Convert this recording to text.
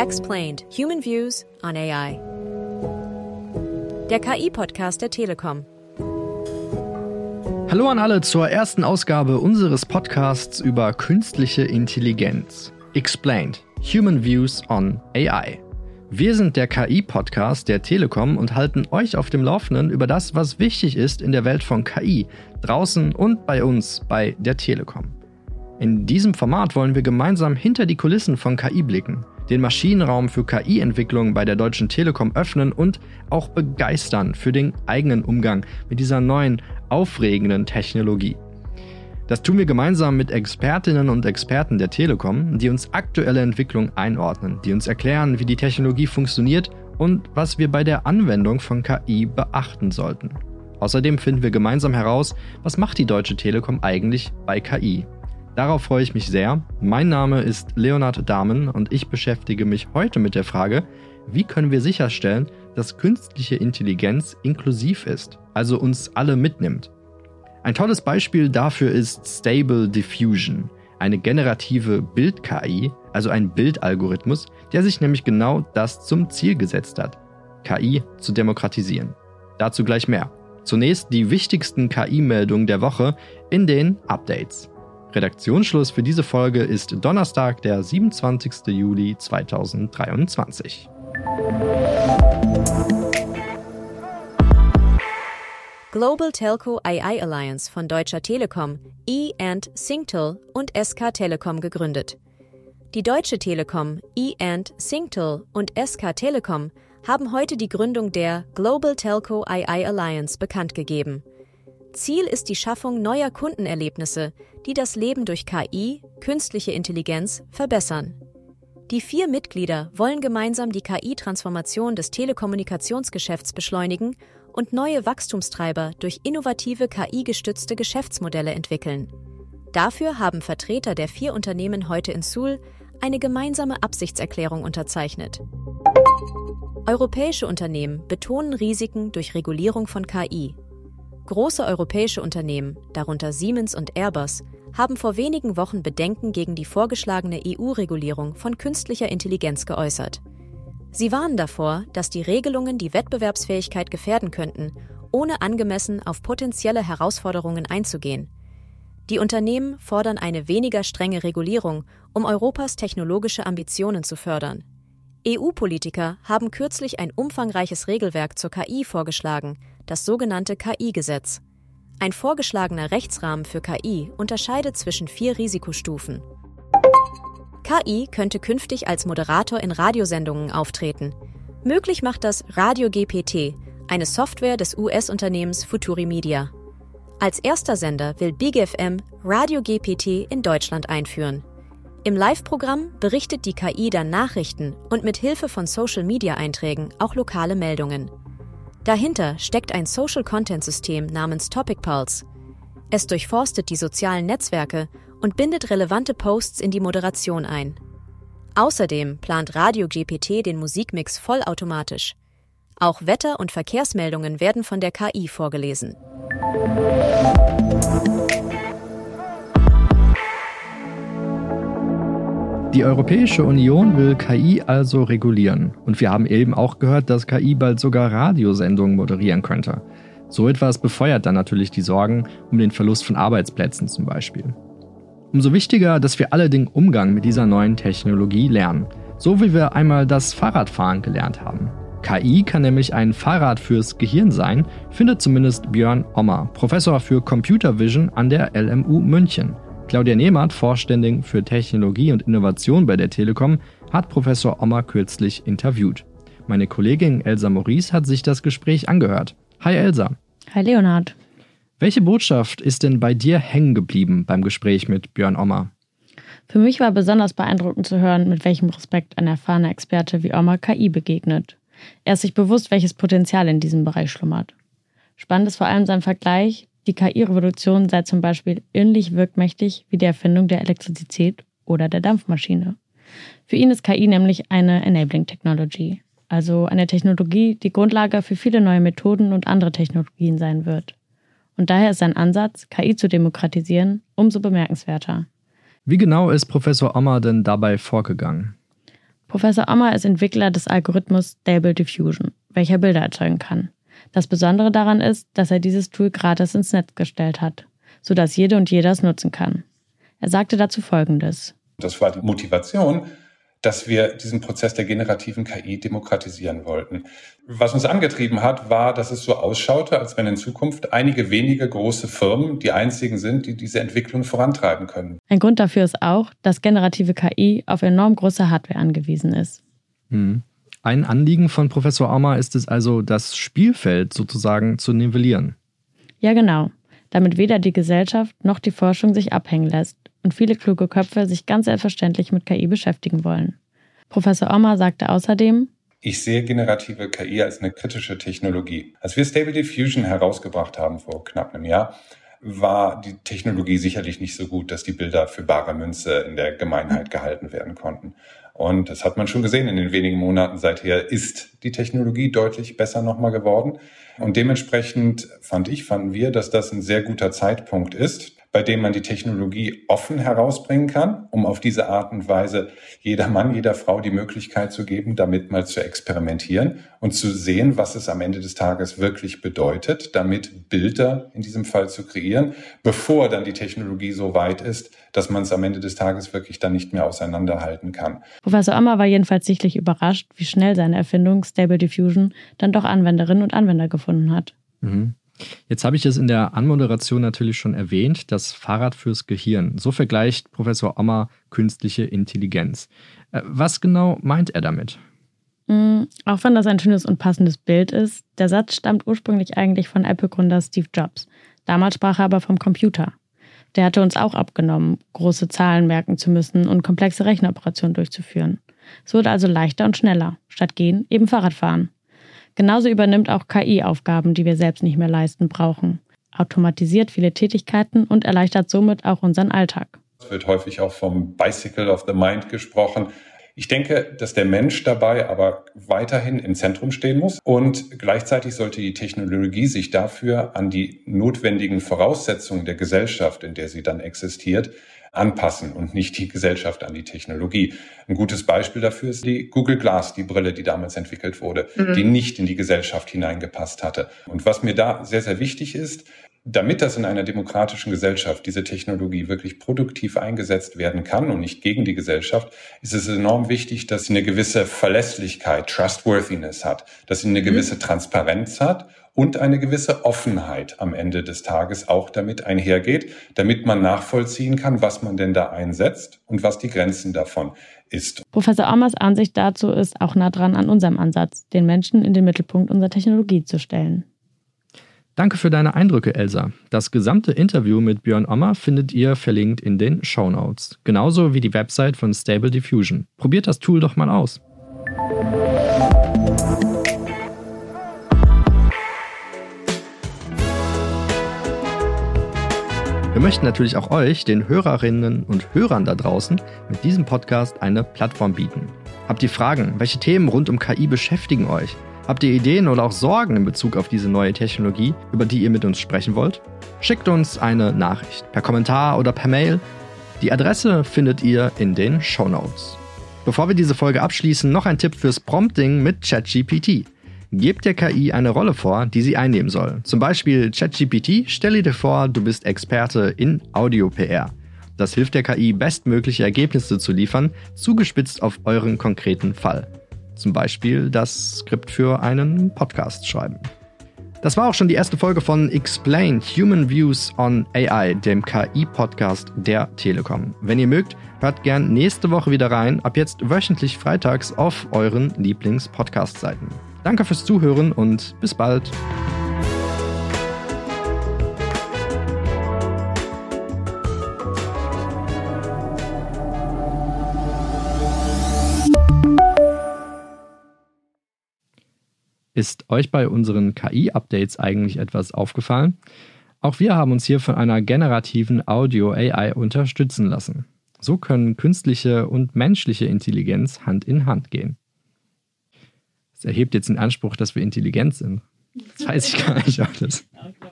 Explained Human Views on AI. Der KI-Podcast der Telekom. Hallo an alle zur ersten Ausgabe unseres Podcasts über künstliche Intelligenz. Explained Human Views on AI. Wir sind der KI-Podcast der Telekom und halten euch auf dem Laufenden über das, was wichtig ist in der Welt von KI, draußen und bei uns bei der Telekom. In diesem Format wollen wir gemeinsam hinter die Kulissen von KI blicken, den Maschinenraum für KI-Entwicklung bei der Deutschen Telekom öffnen und auch begeistern für den eigenen Umgang mit dieser neuen, aufregenden Technologie. Das tun wir gemeinsam mit Expertinnen und Experten der Telekom, die uns aktuelle Entwicklungen einordnen, die uns erklären, wie die Technologie funktioniert und was wir bei der Anwendung von KI beachten sollten. Außerdem finden wir gemeinsam heraus, was macht die Deutsche Telekom eigentlich bei KI. Darauf freue ich mich sehr. Mein Name ist Leonard Dahmen und ich beschäftige mich heute mit der Frage, wie können wir sicherstellen, dass künstliche Intelligenz inklusiv ist, also uns alle mitnimmt. Ein tolles Beispiel dafür ist Stable Diffusion, eine generative Bild-KI, also ein Bildalgorithmus, der sich nämlich genau das zum Ziel gesetzt hat, KI zu demokratisieren. Dazu gleich mehr. Zunächst die wichtigsten KI-Meldungen der Woche in den Updates. Redaktionsschluss für diese Folge ist Donnerstag, der 27. Juli 2023. Global Telco AI Alliance von Deutscher Telekom, E&, Singtel und SK Telekom gegründet. Die Deutsche Telekom, E&, Singtel und SK Telekom haben heute die Gründung der Global Telco AI Alliance bekannt gegeben. Ziel ist die Schaffung neuer Kundenerlebnisse, die das Leben durch KI, künstliche Intelligenz, verbessern. Die vier Mitglieder wollen gemeinsam die KI-Transformation des Telekommunikationsgeschäfts beschleunigen und neue Wachstumstreiber durch innovative KI-gestützte Geschäftsmodelle entwickeln. Dafür haben Vertreter der vier Unternehmen heute in Seoul eine gemeinsame Absichtserklärung unterzeichnet. Europäische Unternehmen betonen Risiken durch Regulierung von KI. Große europäische Unternehmen, darunter Siemens und Airbus, haben vor wenigen Wochen Bedenken gegen die vorgeschlagene EU-Regulierung von künstlicher Intelligenz geäußert. Sie warnen davor, dass die Regelungen die Wettbewerbsfähigkeit gefährden könnten, ohne angemessen auf potenzielle Herausforderungen einzugehen. Die Unternehmen fordern eine weniger strenge Regulierung, um Europas technologische Ambitionen zu fördern. EU-Politiker haben kürzlich ein umfangreiches Regelwerk zur KI vorgeschlagen, das sogenannte KI-Gesetz. Ein vorgeschlagener Rechtsrahmen für KI unterscheidet zwischen vier Risikostufen. KI könnte künftig als Moderator in Radiosendungen auftreten. Möglich macht das Radio GPT, eine Software des US-Unternehmens Futuri Media. Als erster Sender will Big FM Radio GPT in Deutschland einführen. Im Live-Programm berichtet die KI dann Nachrichten und mit Hilfe von Social-Media-Einträgen auch lokale Meldungen. Dahinter steckt ein Social-Content-System namens Topic Pulse. Es durchforstet die sozialen Netzwerke und bindet relevante Posts in die Moderation ein. Außerdem plant Radio GPT den Musikmix vollautomatisch. Auch Wetter- und Verkehrsmeldungen werden von der KI vorgelesen. Die Europäische Union will KI also regulieren. Und wir haben eben auch gehört, dass KI bald sogar Radiosendungen moderieren könnte. So etwas befeuert dann natürlich die Sorgen um den Verlust von Arbeitsplätzen zum Beispiel. Umso wichtiger, dass wir alle den Umgang mit dieser neuen Technologie lernen, so wie wir einmal das Fahrradfahren gelernt haben. KI kann nämlich ein Fahrrad fürs Gehirn sein, findet zumindest Björn Ommer, Professor für Computer Vision an der LMU München. Claudia Nehmert, Vorständin für Technologie und Innovation bei der Telekom, hat Professor Ommer kürzlich interviewt. Meine Kollegin Elsa Maurice hat sich das Gespräch angehört. Hi Elsa. Hi Leonard. Welche Botschaft ist denn bei dir hängen geblieben beim Gespräch mit Björn Ommer? Für mich war besonders beeindruckend zu hören, mit welchem Respekt ein erfahrener Experte wie Omar KI begegnet. Er ist sich bewusst, welches Potenzial in diesem Bereich schlummert. Spannend ist vor allem sein Vergleich, die KI-Revolution sei zum Beispiel ähnlich wirkmächtig wie die Erfindung der Elektrizität oder der Dampfmaschine. Für ihn ist KI nämlich eine Enabling Technology, also eine Technologie, die Grundlage für viele neue Methoden und andere Technologien sein wird. Und daher ist sein Ansatz, KI zu demokratisieren, umso bemerkenswerter. Wie genau ist Professor Ommer denn dabei vorgegangen? Professor Ommer ist Entwickler des Algorithmus Stable Diffusion, welcher Bilder erzeugen kann. Das Besondere daran ist, dass er dieses Tool gratis ins Netz gestellt hat, sodass jede und jeder es nutzen kann. Er sagte dazu Folgendes. Das war die Motivation, dass wir diesen Prozess der generativen KI demokratisieren wollten. Was uns angetrieben hat, war, dass es so ausschaute, als wenn in Zukunft einige wenige große Firmen die einzigen sind, die diese Entwicklung vorantreiben können. Ein Grund dafür ist auch, dass generative KI auf enorm große Hardware angewiesen ist. Hm. Ein Anliegen von Professor Ammer ist es also, das Spielfeld sozusagen zu nivellieren. Ja, genau. Damit weder die Gesellschaft noch die Forschung sich abhängen lässt und viele kluge Köpfe sich ganz selbstverständlich mit KI beschäftigen wollen. Professor Omar sagte außerdem, ich sehe generative KI als eine kritische Technologie. Als wir Stable Diffusion herausgebracht haben vor knapp einem Jahr, war die Technologie sicherlich nicht so gut, dass die Bilder für bare Münze in der Gemeinheit gehalten werden konnten. Und das hat man schon gesehen in den wenigen Monaten seither, ist die Technologie deutlich besser nochmal geworden. Und dementsprechend fand ich, fanden wir, dass das ein sehr guter Zeitpunkt ist, bei dem man die Technologie offen herausbringen kann, um auf diese Art und Weise jeder Mann, jeder Frau die Möglichkeit zu geben, damit mal zu experimentieren und zu sehen, was es am Ende des Tages wirklich bedeutet, damit Bilder in diesem Fall zu kreieren, bevor dann die Technologie so weit ist, dass man es am Ende des Tages wirklich dann nicht mehr auseinanderhalten kann. Professor Ammer war jedenfalls sichtlich überrascht, wie schnell seine Erfindung Stable Diffusion dann doch Anwenderinnen und Anwender gefunden hat. Mhm. Jetzt habe ich es in der Anmoderation natürlich schon erwähnt, das Fahrrad fürs Gehirn. So vergleicht Professor Ommer künstliche Intelligenz. Äh, was genau meint er damit? Mm, auch wenn das ein schönes und passendes Bild ist, der Satz stammt ursprünglich eigentlich von Apple-Gründer Steve Jobs. Damals sprach er aber vom Computer. Der hatte uns auch abgenommen, große Zahlen merken zu müssen und komplexe Rechenoperationen durchzuführen. Es wurde also leichter und schneller. Statt gehen, eben Fahrradfahren. Genauso übernimmt auch KI Aufgaben, die wir selbst nicht mehr leisten brauchen, automatisiert viele Tätigkeiten und erleichtert somit auch unseren Alltag. Es wird häufig auch vom Bicycle of the Mind gesprochen. Ich denke, dass der Mensch dabei aber weiterhin im Zentrum stehen muss und gleichzeitig sollte die Technologie sich dafür an die notwendigen Voraussetzungen der Gesellschaft, in der sie dann existiert, anpassen und nicht die Gesellschaft an die Technologie. Ein gutes Beispiel dafür ist die Google Glass, die Brille, die damals entwickelt wurde, mhm. die nicht in die Gesellschaft hineingepasst hatte. Und was mir da sehr, sehr wichtig ist, damit das in einer demokratischen Gesellschaft, diese Technologie wirklich produktiv eingesetzt werden kann und nicht gegen die Gesellschaft, ist es enorm wichtig, dass sie eine gewisse Verlässlichkeit, Trustworthiness hat, dass sie eine mhm. gewisse Transparenz hat und eine gewisse Offenheit am Ende des Tages auch damit einhergeht, damit man nachvollziehen kann, was man denn da einsetzt und was die Grenzen davon ist. Professor Ammers Ansicht dazu ist auch nah dran an unserem Ansatz, den Menschen in den Mittelpunkt unserer Technologie zu stellen. Danke für deine Eindrücke, Elsa. Das gesamte Interview mit Björn Ommer findet ihr verlinkt in den Show Notes. Genauso wie die Website von Stable Diffusion. Probiert das Tool doch mal aus. Wir möchten natürlich auch euch, den Hörerinnen und Hörern da draußen, mit diesem Podcast eine Plattform bieten. Habt ihr Fragen? Welche Themen rund um KI beschäftigen euch? Habt ihr Ideen oder auch Sorgen in Bezug auf diese neue Technologie, über die ihr mit uns sprechen wollt? Schickt uns eine Nachricht per Kommentar oder per Mail. Die Adresse findet ihr in den Show Notes. Bevor wir diese Folge abschließen, noch ein Tipp fürs Prompting mit ChatGPT. Gebt der KI eine Rolle vor, die sie einnehmen soll. Zum Beispiel ChatGPT, stelle dir vor, du bist Experte in Audio-PR. Das hilft der KI, bestmögliche Ergebnisse zu liefern, zugespitzt auf euren konkreten Fall. Zum Beispiel das Skript für einen Podcast schreiben. Das war auch schon die erste Folge von Explain Human Views on AI, dem KI-Podcast der Telekom. Wenn ihr mögt, hört gern nächste Woche wieder rein, ab jetzt wöchentlich freitags auf euren Lieblings-Podcast-Seiten. Danke fürs Zuhören und bis bald. Ist euch bei unseren KI-Updates eigentlich etwas aufgefallen? Auch wir haben uns hier von einer generativen Audio-AI unterstützen lassen. So können künstliche und menschliche Intelligenz Hand in Hand gehen. Es erhebt jetzt den Anspruch, dass wir intelligent sind. Das weiß ich gar nicht alles.